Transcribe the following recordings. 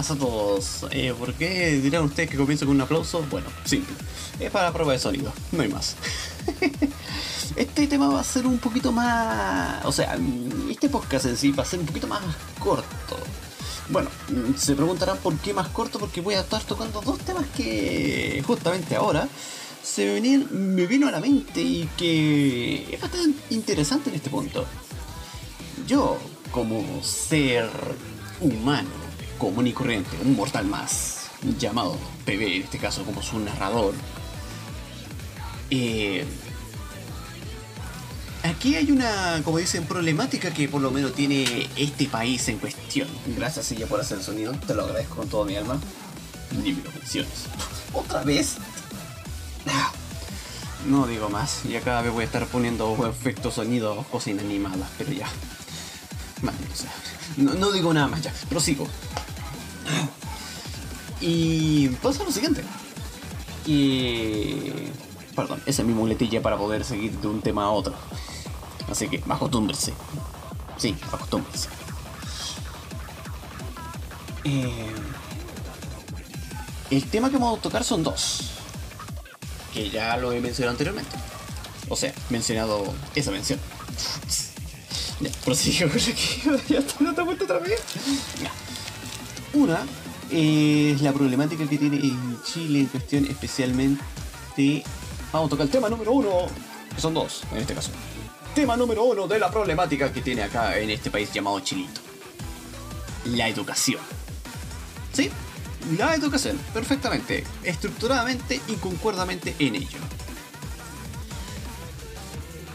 Buenas a todos. Eh, ¿Por qué dirán ustedes que comienzo con un aplauso? Bueno, simple. Es para prueba de sonido, no hay más. este tema va a ser un poquito más... O sea, este podcast en sí va a ser un poquito más corto. Bueno, se preguntarán por qué más corto, porque voy a estar tocando dos temas que justamente ahora se me, me vino a la mente y que es bastante interesante en este punto. Yo, como ser humano, común y corriente, un mortal más, llamado PB en este caso como su narrador, eh, aquí hay una, como dicen, problemática que por lo menos tiene este país en cuestión. Gracias, Silla, por hacer el sonido, te lo agradezco con toda mi alma. Ni me lo menciones. ¿Otra vez? No digo más, ya cada vez voy a estar poniendo efectos sonidos, cosas inanimadas, pero ya. O sea, no, digo nada más ya, prosigo. Y pasa lo siguiente. Que... Perdón, esa es mi muletilla para poder seguir de un tema a otro. Así que, acostúmbrense. Sí, acostúmbrense. Eh, el tema que vamos a tocar son dos. Que ya lo he mencionado anteriormente. O sea, mencionado esa mención. Ya, prosigo con aquí. Ya está dando vuelta otra vez. Ya. Una es la problemática que tiene en Chile en cuestión, especialmente. Vamos a tocar el tema número uno, que son dos en este caso. Tema número uno de la problemática que tiene acá en este país llamado Chilito: la educación. ¿Sí? La educación, perfectamente, estructuradamente y concuerdamente en ello.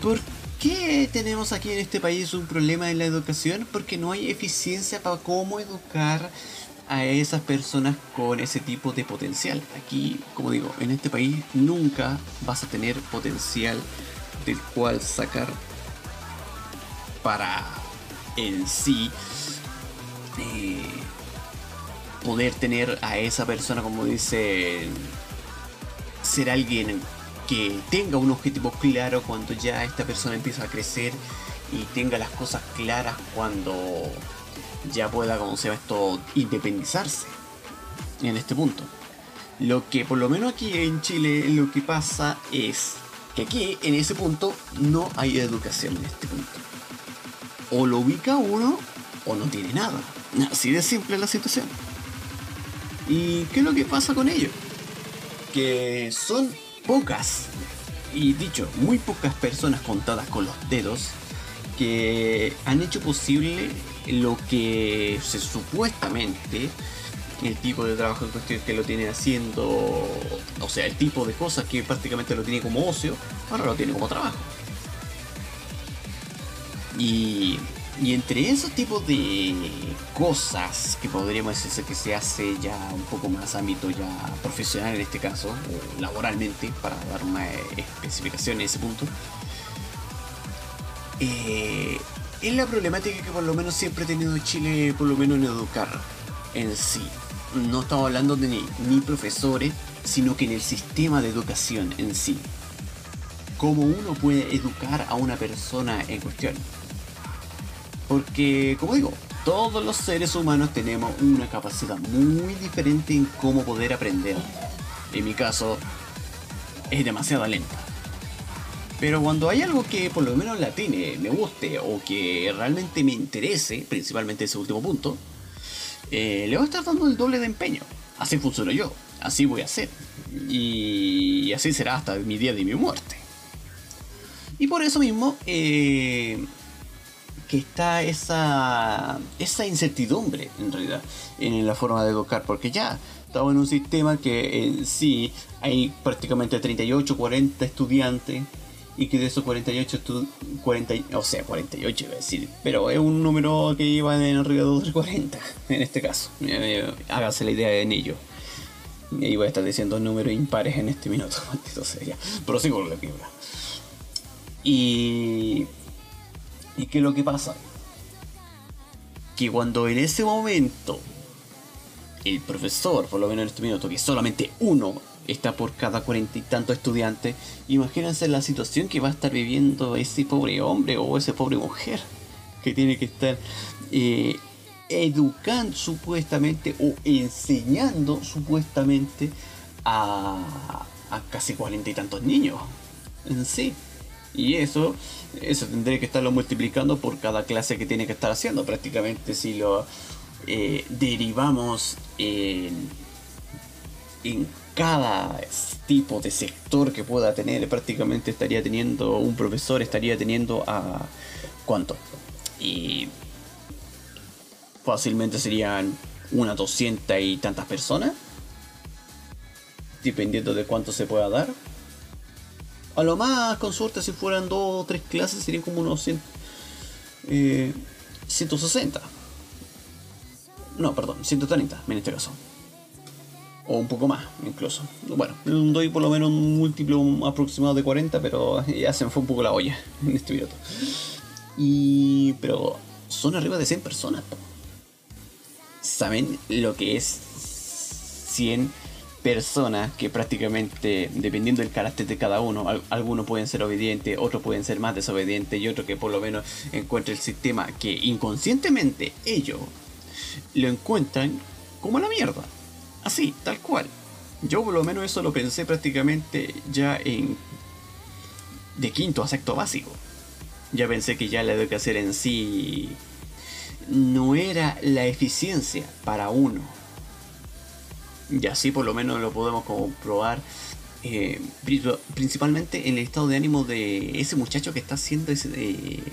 ¿Por qué tenemos aquí en este país un problema en la educación? Porque no hay eficiencia para cómo educar a esas personas con ese tipo de potencial. Aquí, como digo, en este país nunca vas a tener potencial del cual sacar para en sí eh, poder tener a esa persona, como dice, ser alguien que tenga un objetivo claro cuando ya esta persona empieza a crecer y tenga las cosas claras cuando ya pueda, como se llama esto, independizarse en este punto. Lo que por lo menos aquí en Chile lo que pasa es que aquí en ese punto no hay educación en este punto. O lo ubica uno o no tiene nada. Así de simple la situación. ¿Y qué es lo que pasa con ello? Que son pocas, y dicho, muy pocas personas contadas con los dedos que han hecho posible lo que se supuestamente el tipo de trabajo en cuestión que lo tiene haciendo, o sea, el tipo de cosas que prácticamente lo tiene como ocio, ahora lo tiene como trabajo. Y, y entre esos tipos de cosas que podríamos decir que se hace ya un poco más ámbito ya profesional en este caso, o laboralmente, para dar una especificación en ese punto, eh, es la problemática que por lo menos siempre ha tenido Chile, por lo menos en educar en sí. No estamos hablando de ni, ni profesores, sino que en el sistema de educación en sí. Cómo uno puede educar a una persona en cuestión. Porque, como digo, todos los seres humanos tenemos una capacidad muy diferente en cómo poder aprender. En mi caso, es demasiado lenta. Pero cuando hay algo que por lo menos la tiene, me guste o que realmente me interese, principalmente ese último punto, eh, le voy a estar dando el doble de empeño. Así funciono yo, así voy a hacer. Y así será hasta mi día de mi muerte. Y por eso mismo, eh, que está esa, esa incertidumbre en realidad en la forma de educar, porque ya estamos en un sistema que en sí hay prácticamente 38, 40 estudiantes y que de esos 48, 40, o sea, 48 iba a decir, pero es un número que iba en alrededor de 40 en este caso. Eh, hágase la idea en ello. Voy a estar diciendo números impares en este minuto, sea ya. Prosigo con la fibra. Y. ¿Y qué es lo que pasa? Que cuando en ese momento el profesor, por lo menos en este minuto, que solamente uno está por cada cuarenta y tantos estudiantes, imagínense la situación que va a estar viviendo ese pobre hombre o esa pobre mujer que tiene que estar eh, educando supuestamente o enseñando supuestamente a, a casi cuarenta y tantos niños en sí. Y eso, eso tendré que estarlo multiplicando por cada clase que tiene que estar haciendo. Prácticamente si lo eh, derivamos en, en cada tipo de sector que pueda tener, prácticamente estaría teniendo un profesor, estaría teniendo a... ¿Cuánto? Y fácilmente serían unas doscientas y tantas personas, dependiendo de cuánto se pueda dar. A lo más, con suerte, si fueran dos o tres clases, serían como unos 100, 160. Eh, no, perdón, 130 en este caso. O un poco más, incluso. Bueno, doy por lo menos un múltiplo aproximado de 40, pero ya se me fue un poco la olla en este minuto. Y. Pero son arriba de 100 personas. ¿Saben lo que es 100 personas que prácticamente, dependiendo del carácter de cada uno, algunos pueden ser obedientes, otros pueden ser más desobedientes y otros que por lo menos encuentren el sistema que inconscientemente ellos lo encuentran como la mierda. Así, tal cual. Yo por lo menos eso lo pensé prácticamente ya en... de quinto a sexto básico. Ya pensé que ya la educación en sí no era la eficiencia para uno. Y así por lo menos lo podemos comprobar eh, principalmente en el estado de ánimo de ese muchacho que está haciendo ese, eh,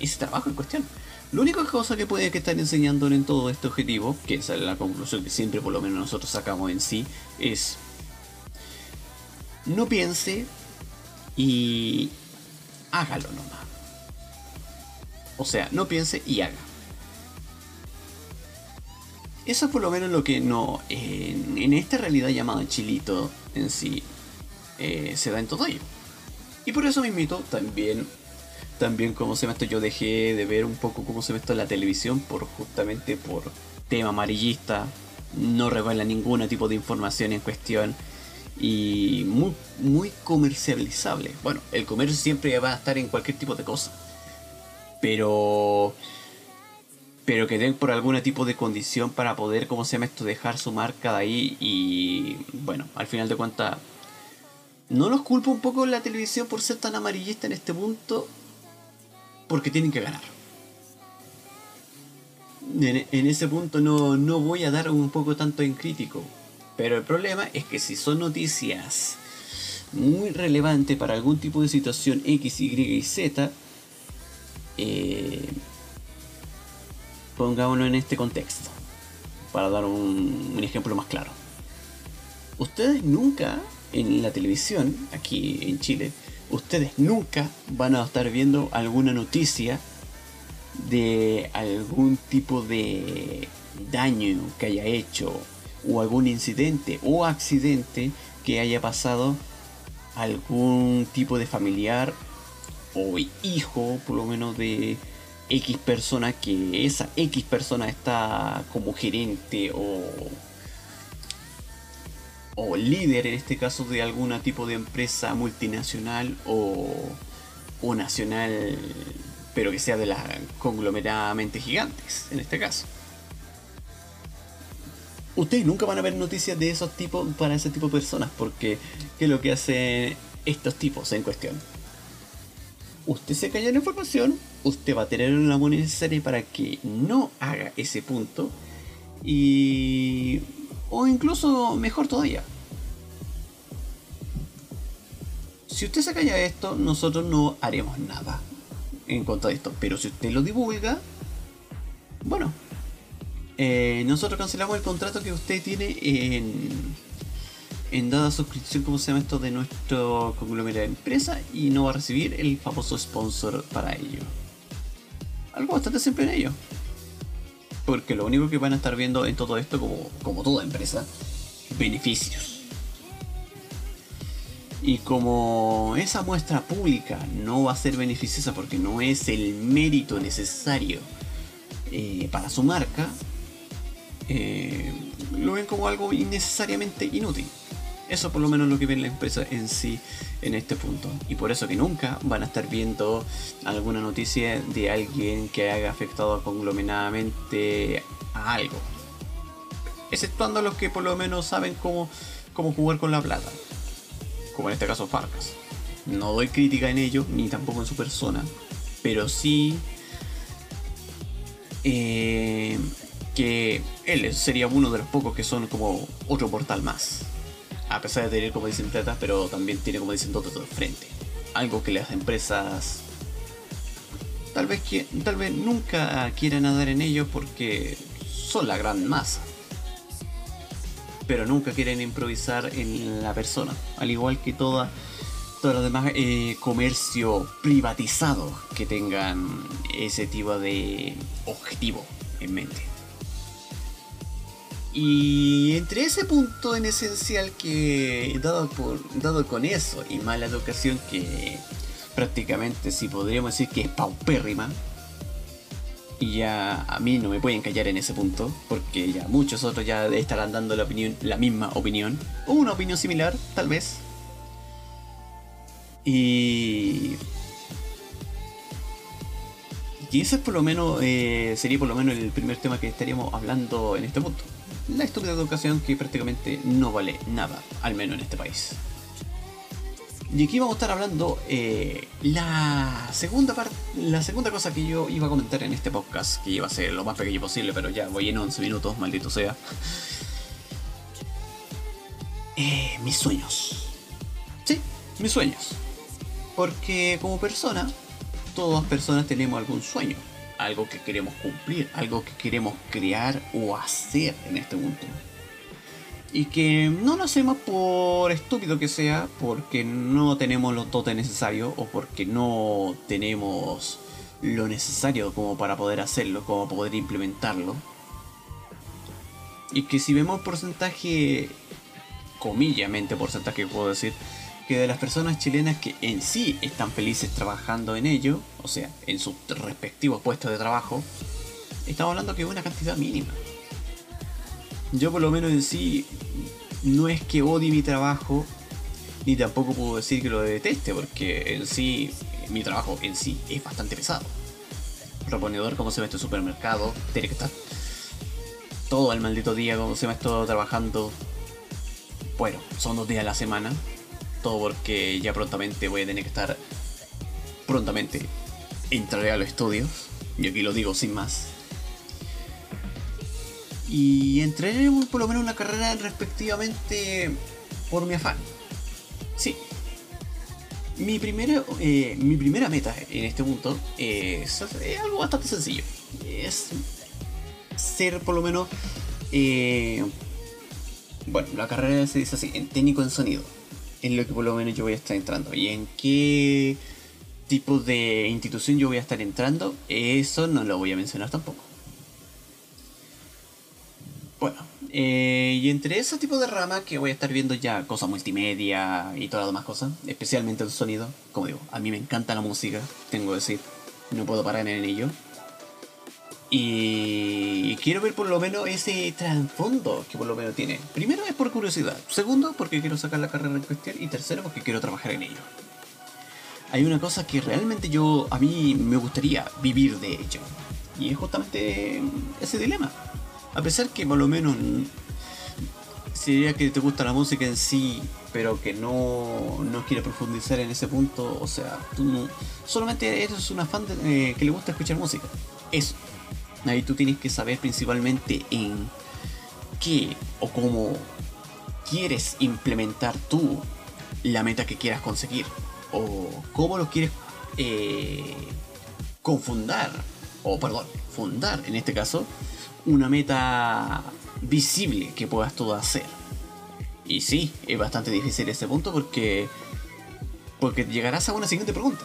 ese trabajo en cuestión. La única cosa que puede que estar enseñándole en todo este objetivo, que es la conclusión que siempre por lo menos nosotros sacamos en sí, es no piense y hágalo nomás. O sea, no piense y haga. Eso es por lo menos lo que no. En, esta realidad llamada Chilito en sí eh, se da en todo ello. Y por eso mismito también. También como se me esto yo dejé de ver un poco cómo se ve esto en la televisión por justamente por tema amarillista. No revela ningún tipo de información en cuestión. Y muy, muy comercializable. Bueno, el comercio siempre va a estar en cualquier tipo de cosa. Pero pero que den por algún tipo de condición para poder, como se llama esto, dejar su marca de ahí y bueno, al final de cuentas, no los culpo un poco la televisión por ser tan amarillista en este punto, porque tienen que ganar. En, ese punto no, no voy a dar un poco tanto en crítico, pero el problema es que si son noticias muy relevantes para algún tipo de situación X, Y y Z, eh, Pongámoslo en este contexto, para dar un, ejemplo más claro. Ustedes nunca en la televisión, aquí en Chile, ustedes nunca van a estar viendo alguna noticia de algún tipo de daño que haya hecho o algún incidente o accidente que haya pasado algún tipo de familiar o hijo por lo menos de X persona que esa X persona está como gerente o, o líder en este caso de algún tipo de empresa multinacional o, o nacional pero que sea de las conglomeradamente gigantes en este caso. Ustedes nunca van a ver noticias de esos tipos para ese tipo de personas porque ¿qué es lo que hacen estos tipos en cuestión? usted se calla la información, usted va a tener una moneda necesaria para que no haga ese punto Y... O incluso mejor todavía. Si usted se calla esto, nosotros no haremos nada en cuanto a esto. Pero si usted lo divulga, bueno, eh, nosotros cancelamos el contrato que usted tiene en, en dada suscripción, como se llama esto, de nuestro conglomerado de empresa y no va a recibir el famoso sponsor para ello. Algo bastante simple en ello. Porque lo único que van a estar viendo en todo esto, como, como toda empresa, beneficios. Y como esa muestra pública no va a ser beneficiosa porque no es el mérito necesario eh, para su marca, eh, lo ven como algo innecesariamente inútil. Eso por lo menos lo que ven la empresa en sí en este punto. Y por eso que nunca van a estar viendo alguna noticia de alguien que haya afectado conglomeradamente a algo. Exceptuando los que por lo menos saben cómo, cómo jugar con la plata. Como en este caso Farcas. No doy crítica en ello, ni tampoco en su persona. Pero sí eh, que él sería uno de los pocos que son como otro portal más. A pesar de tener, como dicen, plata, pero también tiene, como dicen, de frente. Algo que las empresas tal vez, tal vez nunca quieran nadar en ello porque son la gran masa. Pero nunca quieren improvisar en la persona. Al igual que toda, todos demás eh, comercio privatizado que tengan ese tipo de objetivo en mente. Y entre ese punto en esencial que, dado, con eso y mala educación que prácticamente si podríamos decir que es paupérrima, y ya a mí no me pueden callar en ese punto, porque ya muchos otros ya estarán dando la, misma opinión, o una opinión similar, tal vez. Y y ese es por lo menos, eh, sería por lo menos el primer tema que estaríamos hablando en este punto la estúpida educación que prácticamente no vale nada, al menos en este país. Y aquí vamos a estar hablando eh, la segunda parte, la segunda cosa que yo iba a comentar en este podcast, que iba a ser lo más pequeño posible, pero ya voy en 11 minutos, maldito sea. Eh, mis sueños. Sí, mis sueños. Porque como persona, todas personas tenemos algún sueño algo que queremos cumplir, algo que queremos crear o hacer en este mundo. Y que no lo hacemos por estúpido que sea, porque no tenemos los dotes necesarios o porque no tenemos lo necesario como para poder hacerlo, como poder implementarlo. Y que si vemos porcentaje, comillamente porcentaje puedo decir, que de las personas chilenas que en sí están felices trabajando en ello, o sea, en sus respectivos puestos de trabajo, estamos hablando que es una cantidad mínima. Yo por lo menos en sí no es que odie mi trabajo, ni tampoco puedo decir que lo deteste, porque en sí mi trabajo en sí es bastante pesado. Reponedor como se ve este supermercado, tiene que todo el maldito día como se me ha trabajando. Bueno, son dos días a la semana, porque ya prontamente voy a tener que estar prontamente entraré a los estudios. Y aquí lo digo sin más. Y entraré por lo menos una carrera respectivamente por mi afán. Sí. Mi primera, eh, mi primera meta en este punto es, algo bastante sencillo. Es ser por lo menos... Eh, bueno, la carrera se dice así, en técnico en sonido en lo que por lo menos yo voy a estar entrando. ¿Y en qué tipo de institución yo voy a estar entrando? Eso no lo voy a mencionar tampoco. Bueno, eh, y entre ese tipo de ramas que voy a estar viendo ya cosas multimedia y todas las demás cosas, especialmente el sonido, como digo, a mí me encanta la música, tengo que decir, no puedo parar en ello. Y quiero ver por lo menos ese trasfondo que por lo menos tiene. Primero es por curiosidad. Segundo, porque quiero sacar la carrera en cuestión. Y tercero, porque quiero trabajar en ello. Hay una cosa que realmente yo, a mí me gustaría vivir de ello. Y es justamente ese dilema. A pesar que por lo menos sería que te gusta la música en sí, pero que no, no quieres profundizar en ese punto, o sea, tú solamente eres una fan de, eh, que le gusta escuchar música. Eso. Ahí tú tienes que saber principalmente en qué o cómo quieres implementar tú la meta que quieras conseguir o cómo lo quieres eh, confundar o perdón, fundar en este caso una meta visible que puedas tú hacer. Y sí, es bastante difícil ese punto porque porque llegarás a una siguiente pregunta.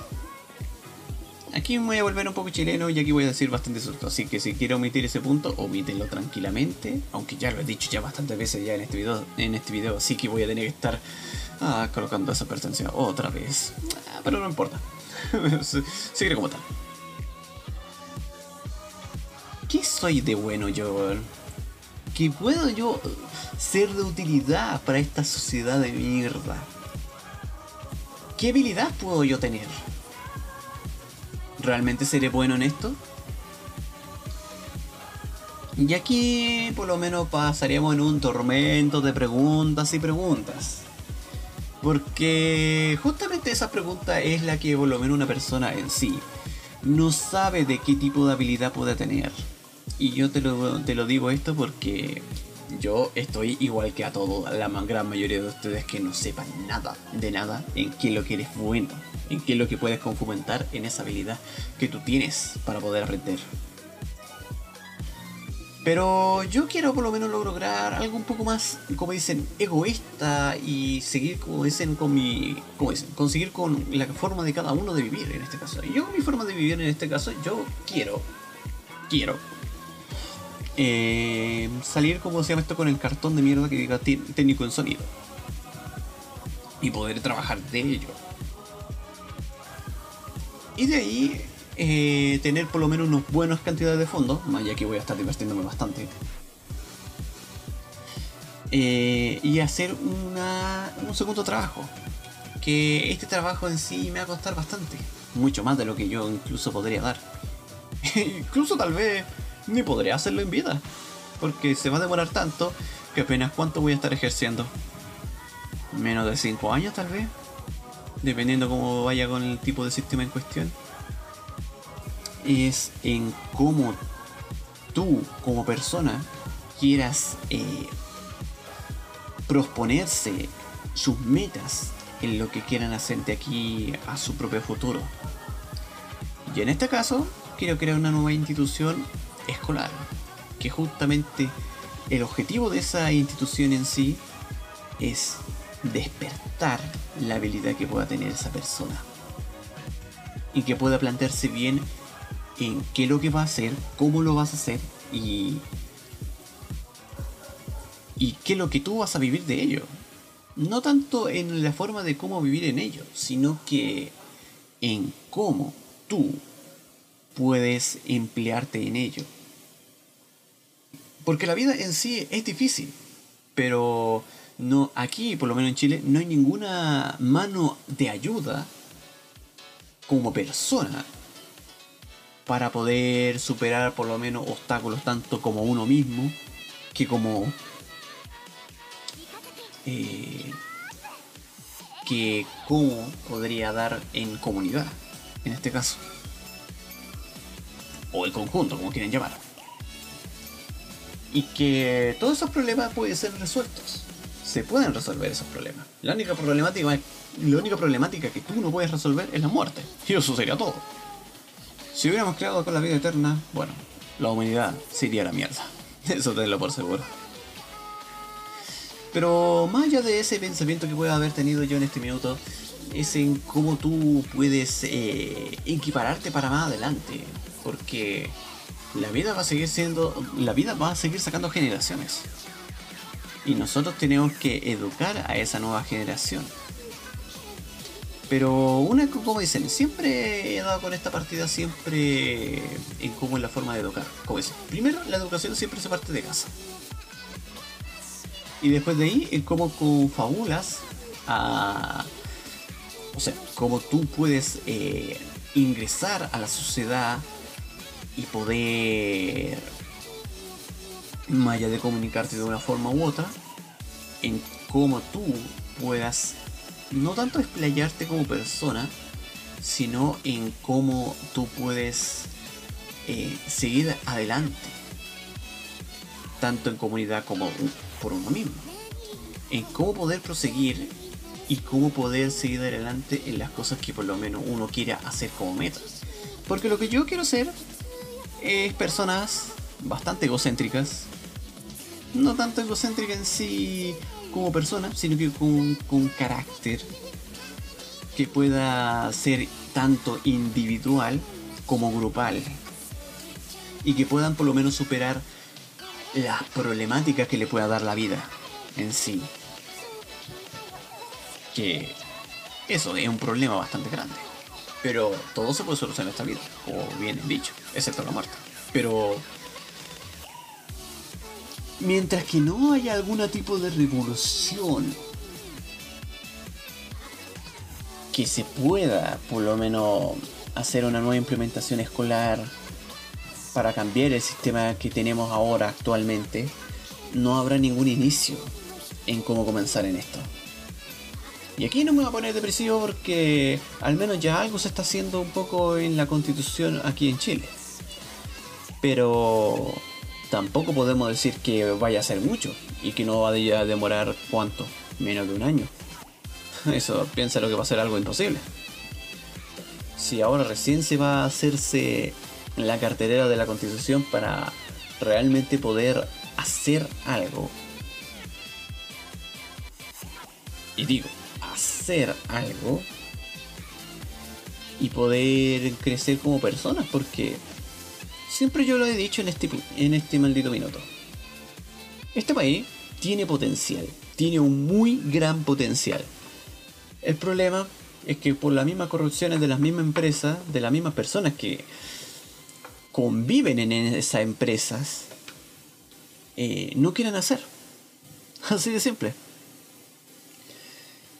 Aquí me voy a volver un poco chileno y aquí voy a decir bastante suelto. Así que si quiero omitir ese punto, omítelo tranquilamente. Aunque ya lo he dicho ya bastantes veces ya en este video. En este video así que voy a tener que estar ah, colocando esa pertenencia otra vez. Ah, pero no importa. Seguiré como tal. ¿Qué soy de bueno yo? ¿Qué puedo yo ser de utilidad para esta sociedad de mierda? ¿Qué habilidad puedo yo tener? ¿Realmente seré bueno en esto? Y aquí por lo menos pasaríamos en un tormento de preguntas y preguntas. Porque justamente esa pregunta es la que por lo menos una persona en sí no sabe de qué tipo de habilidad puede tener. Y yo te lo, te lo digo esto porque yo estoy igual que a todos, la gran mayoría de ustedes que no sepan nada de nada en qué lo que eres bueno en qué es lo que puedes confumentar en esa habilidad que tú tienes para poder aprender. Pero yo quiero por lo menos lograr algo un poco más, como dicen, egoísta y seguir, como dicen, con mi. Como dicen, conseguir con la forma de cada uno de vivir en este caso. Y yo, mi forma de vivir en este caso, yo quiero. Quiero. Eh, salir, como se llama esto, con el cartón de mierda que diga técnico en sonido. Y poder trabajar de ello. Y de ahí eh, tener por lo menos unas buenas cantidades de fondos, más ya que voy a estar divirtiéndome bastante. Eh, y hacer un segundo trabajo. Que este trabajo en sí me va a costar bastante. Mucho más de lo que yo incluso podría dar. incluso tal vez ni podría hacerlo en vida. Porque se va a demorar tanto que apenas cuánto voy a estar ejerciendo. Menos de 5 años tal vez dependiendo cómo vaya con el tipo de sistema en cuestión, es en cómo tú como persona quieras eh, proponerse sus metas en lo que quieran hacer de aquí a su propio futuro. Y en este caso, quiero crear una nueva institución escolar, que justamente el objetivo de esa institución en sí es despertar la habilidad que pueda tener esa persona. Y que pueda plantearse bien en qué es lo que va a hacer, cómo lo vas a hacer y, y qué es lo que tú vas a vivir de ello. No tanto en la forma de cómo vivir en ello, sino que en cómo tú puedes emplearte en ello. Porque la vida en sí es difícil, pero no, aquí, por lo menos en Chile, no hay ninguna mano de ayuda como persona para poder superar por lo menos obstáculos tanto como uno mismo que como eh, que cómo podría dar en comunidad en este caso. O el conjunto como quieren llamar. Y que todos esos problemas pueden ser resueltos se pueden resolver esos problemas. La única problemática, la única problemática que tú no puedes resolver es la muerte. Y eso sería todo. Si hubiéramos creado con la vida eterna, bueno, la humanidad se iría a la mierda. Eso tenlo por seguro. Pero más allá de ese pensamiento que pueda haber tenido yo en este minuto, es en cómo tú puedes eh, equipararte para más adelante. Porque la vida va a seguir siendo. La vida va a seguir sacando generaciones. Y nosotros tenemos que educar a esa nueva generación. Pero una, como dicen, siempre he dado con esta partida siempre en cómo es la forma de educar. Como dicen, primero la educación siempre se parte de casa. Y después de ahí, en cómo confabulas a... O sea, cómo tú puedes eh, ingresar a la sociedad y poder más de comunicarte de una forma u otra, en cómo tú puedas no tanto explayarte como persona, sino en cómo tú puedes eh, seguir adelante. tanto en comunidad como por uno mismo. En cómo poder proseguir y cómo poder seguir adelante en las cosas que por lo menos uno quiera hacer como metas. Porque lo que yo quiero hacer es personas bastante egocéntricas. No tanto egocéntricas en sí como persona, sino que con, con carácter que pueda ser tanto individual como grupal y que puedan por lo menos superar las problemáticas que le pueda dar la vida en sí. Que eso es un problema bastante grande. Pero todo se puede solucionar en esta vida, como bien dicho, excepto la muerte. Pero mientras que no haya algún tipo de revolución que se pueda por lo menos hacer una nueva implementación escolar para cambiar el sistema que tenemos ahora actualmente, no habrá ningún inicio en cómo comenzar en esto. Y aquí no me voy a poner depresivo porque al menos ya algo se está haciendo un poco en la constitución aquí en Chile. Pero tampoco podemos decir que vaya a ser mucho y que no vaya a demorar cuánto, menos de un año. Eso piensa lo que va a ser algo imposible. Si ahora recién se va a hacerse la carterera de la constitución para realmente poder hacer algo. Y digo, hacer algo y poder crecer como personas, porque siempre yo lo he dicho en este, en este maldito minuto. Este país tiene potencial, tiene un muy gran potencial. El problema es que por las mismas corrupciones de las mismas empresas, de las mismas personas que conviven en esas empresas eh, no quieren hacer. Así de simple.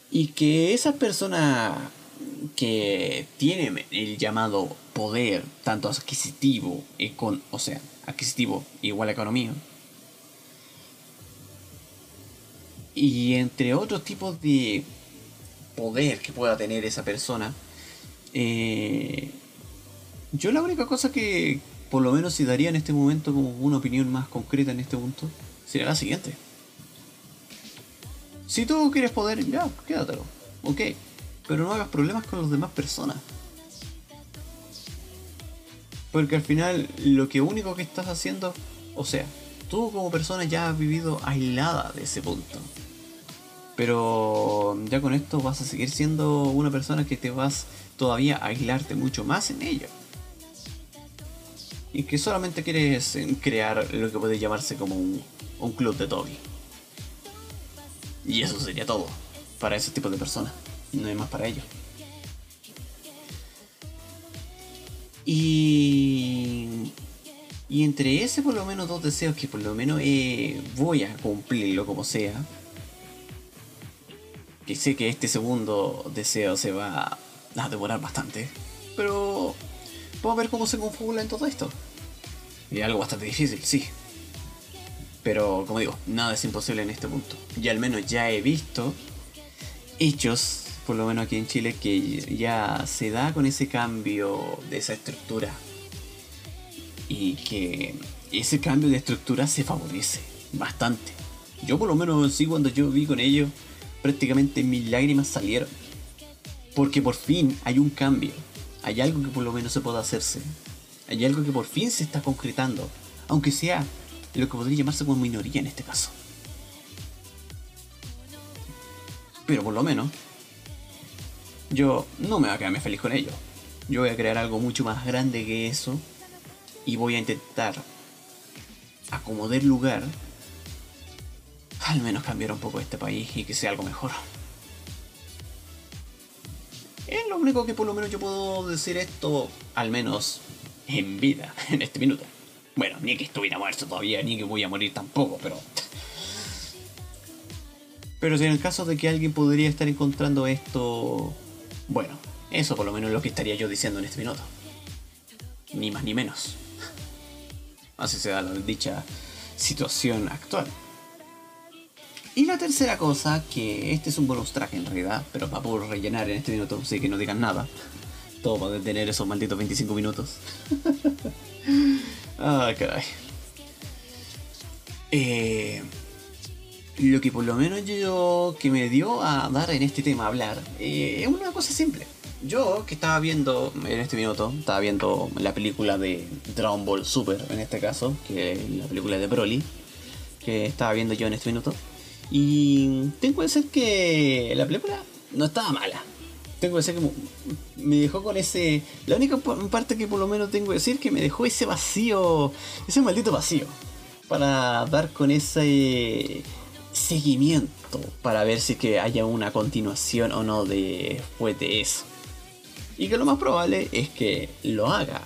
Y que esas personas que tienen el llamado poder, tanto adquisitivo, con, o sea, adquisitivo igual a economía, y entre otros tipos de poder que pueda tener esa persona, eh, yo la única cosa que, por lo menos si daría en este momento como una opinión más concreta en este punto, sería la siguiente. Si tú quieres poder, ya, quédatelo. Ok. Pero no hagas problemas con las demás personas. Porque al final lo que único que estás haciendo, o sea, tú como persona ya has vivido aislada de ese punto. Pero ya con esto vas a seguir siendo una persona que te vas todavía a aislarte mucho más en ello y que solamente quieres eh, crear lo que puede llamarse como un, club de Toby. Y eso sería todo para ese tipo de personas. No hay más para ello. Y, y entre ese por lo menos dos deseos que por lo menos eh, voy a cumplirlo como sea. Que sé que este segundo deseo se va a demorar bastante. Pero Vamos a ver cómo se configura en todo esto. Y algo bastante difícil, sí. Pero como digo, nada es imposible en este punto. Y al menos ya he visto hechos, por lo menos aquí en Chile, que ya se da con ese cambio de esa estructura. Y que ese cambio de estructura se favorece bastante. Yo por lo menos sí cuando yo vi con ellos, prácticamente mis lágrimas salieron. Porque por fin hay un cambio hay algo que por lo menos se puede hacerse. Hay algo que por fin se está concretando, aunque sea lo que podría llamarse como minoría en este caso. Pero por lo menos, yo no me voy a quedarme feliz con ello. Yo voy a crear algo mucho más grande que eso y voy a intentar acomodar lugar, al menos cambiar un poco este país y que sea algo mejor. Es lo único que por lo menos yo puedo decir esto, al menos en vida, en este minuto. Bueno, ni que estuviera muerto todavía, ni que voy a morir tampoco, pero... Pero si en el caso de que alguien podría estar encontrando esto... Bueno, eso por lo menos es lo que estaría yo diciendo en este minuto. Ni más ni menos. Así se da la dicha situación actual. Y la tercera cosa, que este es un bonus track en realidad, pero para poder rellenar en este minuto, así que no digan nada. Todo para detener esos malditos 25 minutos. ah, caray. Eh, lo que por lo menos yo que me dio a dar en este tema hablar eh, es una cosa simple. Yo que estaba viendo en este minuto, estaba viendo la película de Dragon Ball Super en este caso, que es la película de Broly, que estaba viendo yo en este minuto. Y tengo que decir que la película no estaba mala. Tengo que decir que me dejó con ese... La única parte que por lo menos tengo que decir que me dejó ese vacío, ese maldito vacío, para dar con ese seguimiento para ver si que haya una continuación o no de después de eso. Y que lo más probable es que lo haga.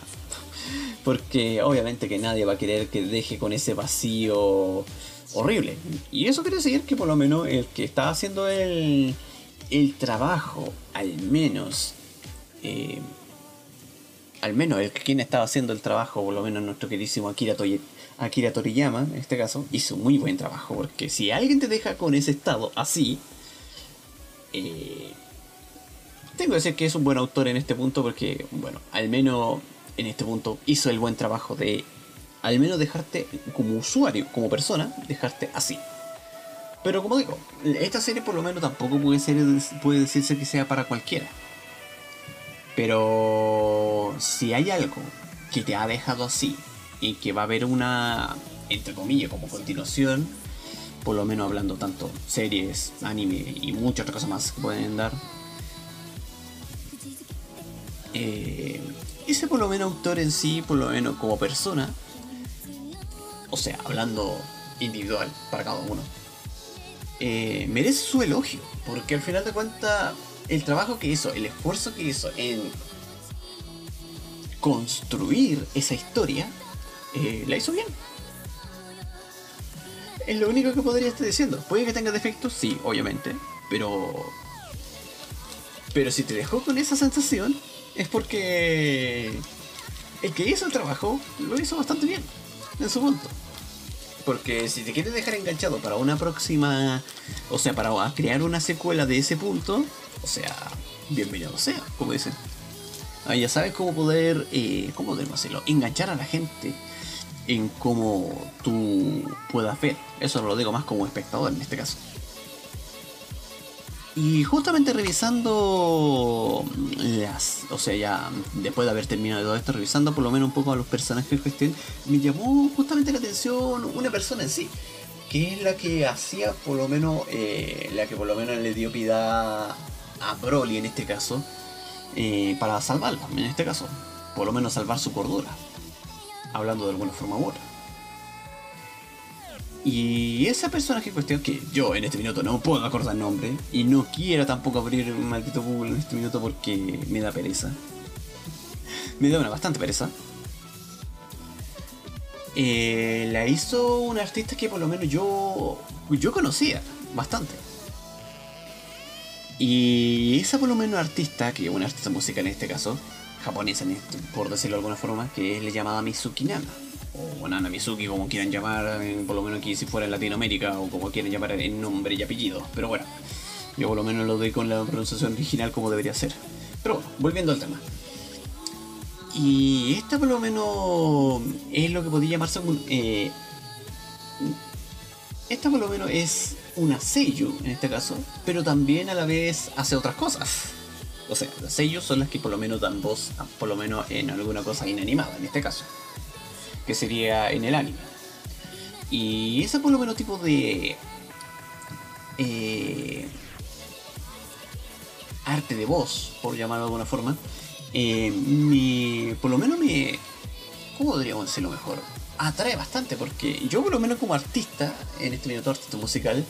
Porque obviamente que nadie va a querer que deje con ese vacío horrible. Y eso quiere decir que por lo menos el que está haciendo el, el trabajo, al menos, eh, al menos el quien estaba haciendo el trabajo, por lo menos nuestro queridísimo Akira, Akira Toriyama, en este caso, hizo muy buen trabajo. Porque si alguien te deja con ese estado así, eh, tengo que decir que es un buen autor en este punto porque, bueno, al menos en este punto hizo el buen trabajo de al menos dejarte como usuario, como persona, dejarte así. Pero como digo, esta serie por lo menos tampoco puede, ser, puede decirse que sea para cualquiera. Pero si hay algo que te ha dejado así y que va a haber una, entre comillas, como continuación, por lo menos hablando tanto series, anime y muchas otras cosas más que pueden dar, eh, ese por lo menos autor en sí, por lo menos como persona, o sea, hablando individual para cada uno, eh, merece su elogio, porque al final de cuentas el trabajo que hizo, el esfuerzo que hizo en construir esa historia, eh, la hizo bien. Es lo único que podría estar diciendo. Puede que tenga defectos, sí, obviamente, pero... Pero si te dejó con esa sensación, es porque el que hizo el trabajo lo hizo bastante bien, en su punto. Porque si te quieres dejar enganchado para una próxima, o sea, para crear una secuela de ese punto, o sea, bienvenido sea, como dicen. Ahí ya sabes cómo poder, eh, cómo podemos hacerlo, enganchar a la gente en cómo tú puedas ver. Eso lo digo más como espectador en este caso. Y justamente revisando las, o sea, ya después de haber terminado todo esto, revisando por lo menos un poco a los personajes que cuestión, me llamó justamente la atención una persona en sí, que es la que hacía por lo menos, eh, la que por lo menos le dio piedad a Broly en este caso, eh, para salvarla, en este caso, por lo menos salvar su cordura, hablando de alguna forma u otra. Y esa persona que cuestión, que yo en este minuto no puedo acordar nombre, y no quiero tampoco abrir un maldito Google en este minuto porque me da pereza. me da una bastante pereza. Eh, la hizo un artista que por lo menos yo, yo conocía bastante. Y esa por lo menos artista, que es una artista musical en este caso, japonesa por decirlo de alguna forma, que es la llamada Mizuki Nana o Nana Mizuki, como quieran llamar, eh, por lo menos aquí si fuera en Latinoamérica, o como quieran llamar en nombre y apellido. Pero bueno, yo por lo menos lo doy con la pronunciación original como debería ser. Pero bueno, volviendo al tema. Y esta por lo menos es lo que podría llamarse un... Eh, esta por lo menos es una Seiyu en este caso, pero también a la vez hace otras cosas. O sea, las Seiyu son las que por lo menos dan voz, por lo menos en alguna cosa inanimada en este caso que sería en el anime. Y ese por lo menos tipo de eh, arte de voz, por llamarlo de alguna forma, eh, por lo menos me, ¿cómo podríamos decirlo mejor? Atrae bastante porque yo por lo menos como artista, en este minuto artista musical,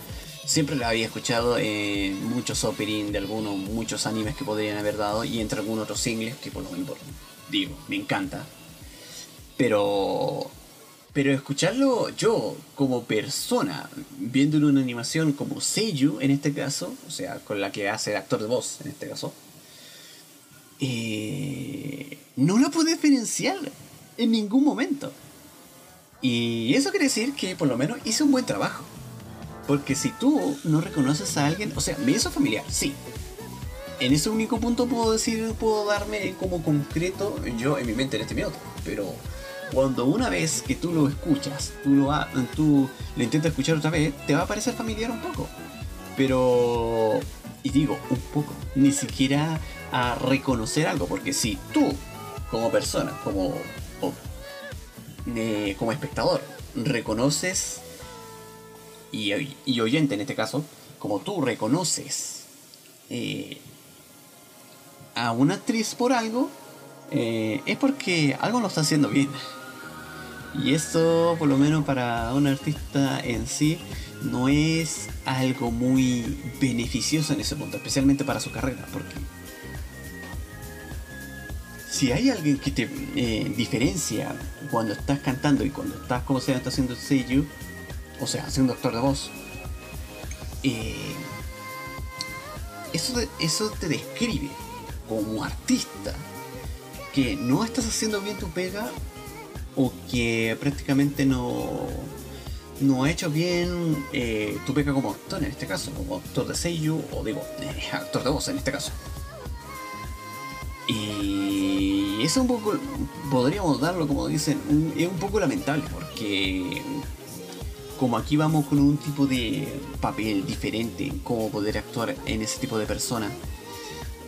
siempre la había escuchado en muchos opening de algunos, muchos animes que podrían haber dado y entre algunos otros singles que por lo menos digo, me encanta. Pero. Pero escucharlo yo como persona, viendo en una animación como Seiyu en este caso, o sea, con la que hace el actor de voz en este caso, eh, no lo puedo diferenciar en ningún momento. Y eso quiere decir que por lo menos hice un buen trabajo. Porque si tú no reconoces a alguien, o sea, me hizo familiar, sí. En ese único punto puedo decir, puedo darme como concreto yo en mi mente en este minuto. Pero cuando una vez que tú lo escuchas, tú lo, tú lo intentas escuchar otra vez, te va a parecer familiar un poco. Pero, y digo, un poco, ni siquiera a reconocer algo, porque si tú, como persona, como, eh, como espectador, reconoces, y, oyente en este caso, como tú reconoces eh, a una actriz por algo, eh, es porque algo lo está haciendo bien. Y esto, por lo menos para un artista en sí, no es algo muy beneficioso en ese punto, especialmente para su carrera, porque si hay alguien que te eh, diferencia cuando estás cantando y cuando estás, como se está haciendo seiyuu, o sea, haciendo actor de voz, eso, eso te describe como artista que no estás haciendo bien tu pega o que prácticamente no, no ha hecho bien eh, tu pega como actor en este caso, como actor de Seiyu o digo, eh, actor de voz en este caso. Y eso un poco, podríamos darlo como dicen, es un poco lamentable porque como aquí vamos con un tipo de papel diferente en cómo poder actuar en ese tipo de persona,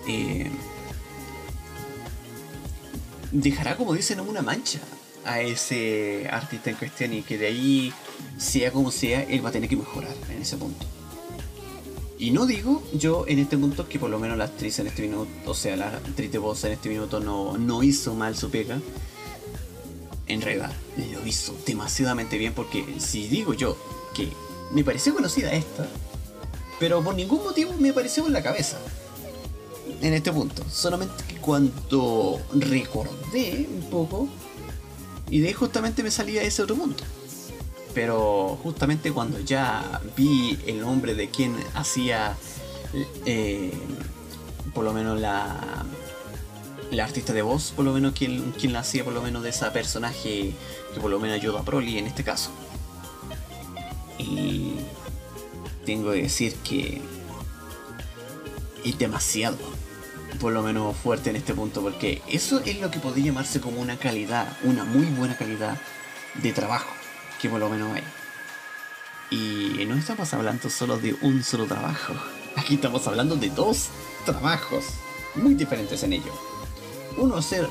eh, dejará, como dicen, una mancha a ese artista en cuestión y que de ahí, sea como sea, él va a tener que mejorar en ese punto. Y no digo yo en este punto que por lo menos la actriz en este minuto, o sea, la actriz de voz en este minuto no, no hizo mal su pega. En realidad, lo hizo demasiadamente bien porque si digo yo que me pareció conocida esta, pero por ningún motivo me pareció en la cabeza. En este punto. Solamente que cuando recordé un poco, y de justamente me salía ese otro punto. Pero justamente cuando ya vi el nombre de quien hacía, eh, por lo menos la, la artista de voz, por lo menos quien, quien la hacía, por lo menos de ese personaje que por lo menos ayudó a Broly en este caso. Y tengo que decir que es demasiado, por lo menos fuerte en este punto, porque eso es lo que podría llamarse como una calidad, una muy buena calidad de trabajo, que por lo menos hay. Y no estamos hablando solo de un solo trabajo, aquí estamos hablando de dos trabajos muy diferentes en ello uno ser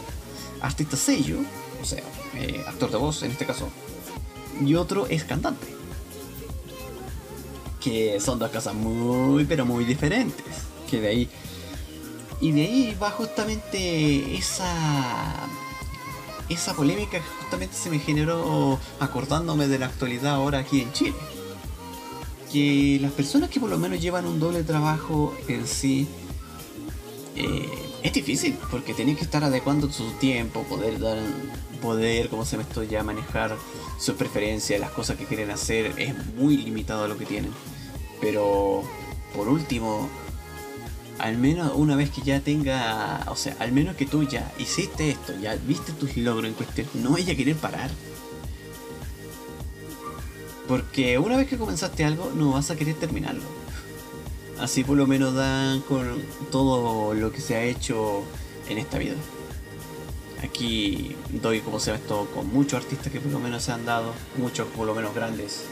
artista sello, o sea, eh, actor de voz en este caso, y otro es cantante. Que son dos cosas muy, pero muy diferentes. Que de ahí. Y de ahí va justamente esa. Esa polémica que justamente se me generó acordándome de la actualidad ahora aquí en Chile. Que las personas que por lo menos llevan un doble trabajo en sí. Eh, es difícil porque tenéis que estar adecuando su tiempo, poder dar, poder, como se me estoy ya manejar sus preferencias, las cosas que quieren hacer, es muy limitado lo que tienen. Pero por último, al menos una vez que ya tenga, o sea, al menos que tú ya hiciste esto, ya viste tus logros en cuestión, no vaya a querer parar. Porque una vez que comenzaste algo, no vas a querer terminarlo. Así por lo menos dan con todo lo que se ha hecho en esta vida. Aquí doy como se ve esto con muchos artistas que por lo menos se han dado, muchos por lo menos grandes,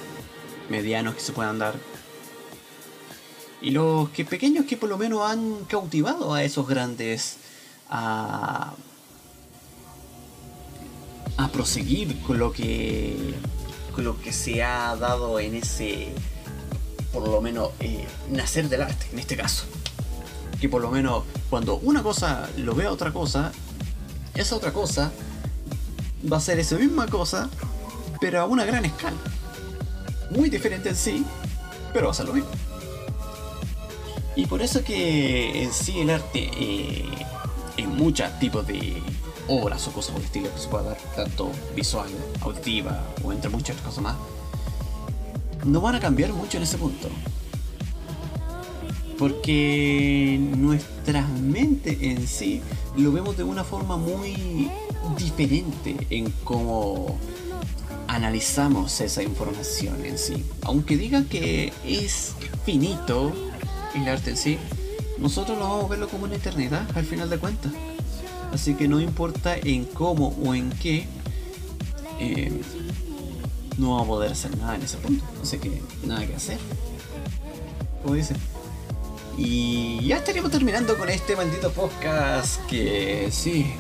medianos que se puedan dar. Y los que pequeños que por lo menos han cautivado a esos grandes a, a proseguir con lo que con lo que se ha dado en ese por lo menos eh, nacer del arte, en este caso. Que por lo menos cuando una cosa lo vea otra cosa, esa otra cosa va a ser esa misma cosa, pero a una gran escala. Muy diferente en sí, pero va a ser lo mismo. Y por eso que en sí el arte, eh, en muchos tipos de obras o cosas por el estilo que se pueda dar, tanto visual, auditiva o entre muchas cosas más, no van a cambiar mucho en ese punto. Porque nuestra mente en sí lo vemos de una forma muy diferente en cómo analizamos esa información en sí. Aunque digan que es finito el arte en sí, nosotros lo vamos a verlo como una eternidad al final de cuentas. Así que no importa en cómo o en qué, eh, no vamos a poder hacer nada en ese punto. Así que nada que hacer. Como dicen. Y ya estaríamos terminando con este maldito podcast que sí,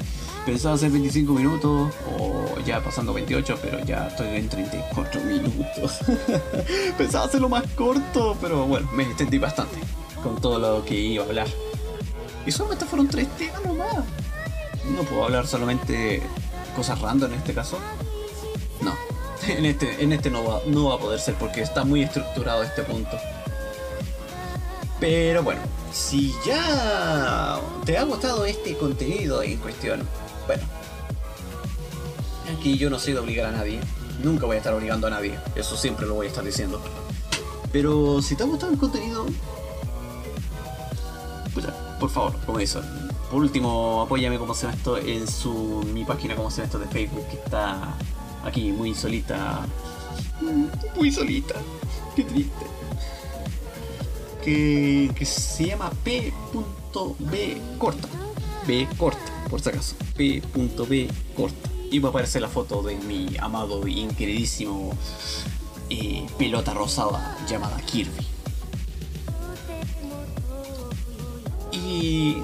pensaba hacer 25 minutos o ya pasando 28, pero ya estoy en 34 minutos. pensaba hacerlo más corto, pero bueno, me extendí bastante con todo lo que iba a hablar. Y solamente fueron tres temas nomás. No puedo hablar solamente cosas random en este caso. Este, en este no, va, no va a poder ser porque está muy estructurado este punto. Pero bueno, si ya te ha gustado este contenido en cuestión, bueno, aquí yo no soy de obligar a nadie, nunca voy a estar obligando a nadie, eso siempre lo voy a estar diciendo. Pero si te ha gustado el contenido, pues por favor, como eso. Por último, apóyame como se esto en su mi página como se esto de Facebook que está aquí muy solita. Muy solita. Qué triste que, se llama P.B corta. B corta, por si acaso. P.B corta. Y va a aparecer la foto de mi amado y queridísimo eh, pelota rosada llamada Kirby. Y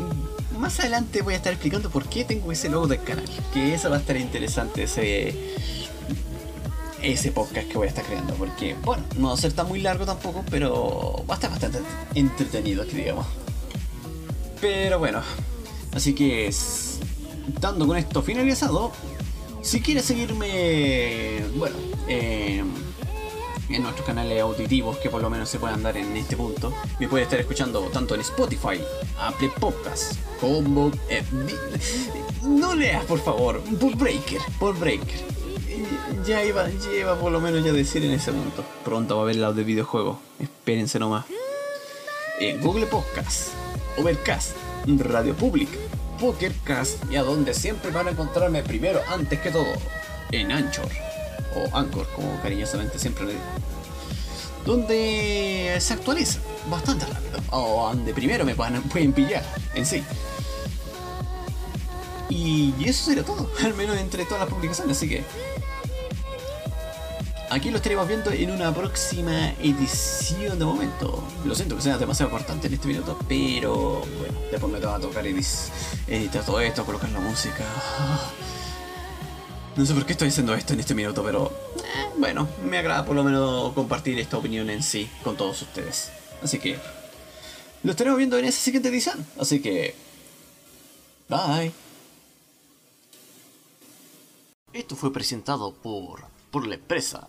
más adelante voy a estar explicando por qué tengo ese logo del canal. Que eso va a estar interesante, ese ese podcast que voy a estar creando. Porque, bueno, no va a ser tan muy largo tampoco, pero va a estar bastante entretenido, que digamos. Pero bueno, así que, dando con esto finalizado, si quieres seguirme, bueno, eh, en nuestros canales auditivos que por lo menos se puedan dar en este punto, me puedes estar escuchando tanto en Spotify, Apple Podcasts, como... Eh, no leas, por favor, por Breaker, Breaker ya iba, ya por lo menos ya decir en ese punto. Pronto va a haber el de videojuegos. Espérense nomás. En Google Podcast, Overcast, Radio Public, Pokercast y a donde siempre van a encontrarme primero, antes que todo, en Anchor. O Anchor, como cariñosamente siempre le digo. Donde se actualiza bastante rápido. O donde primero me pueden pillar en sí. Y eso sería todo, al menos entre todas las publicaciones, así que aquí lo estaremos viendo en una próxima edición de momento. Lo siento que sea demasiado cortante en este minuto, pero bueno, después me va a tocar editar todo esto, colocar la música. No sé por qué estoy haciendo esto en este minuto, pero eh, bueno, me agrada por lo menos compartir esta opinión en sí con todos ustedes. Así que lo estaremos viendo en esa siguiente edición. Así que... Bye. Esto fue presentado por, por la empresa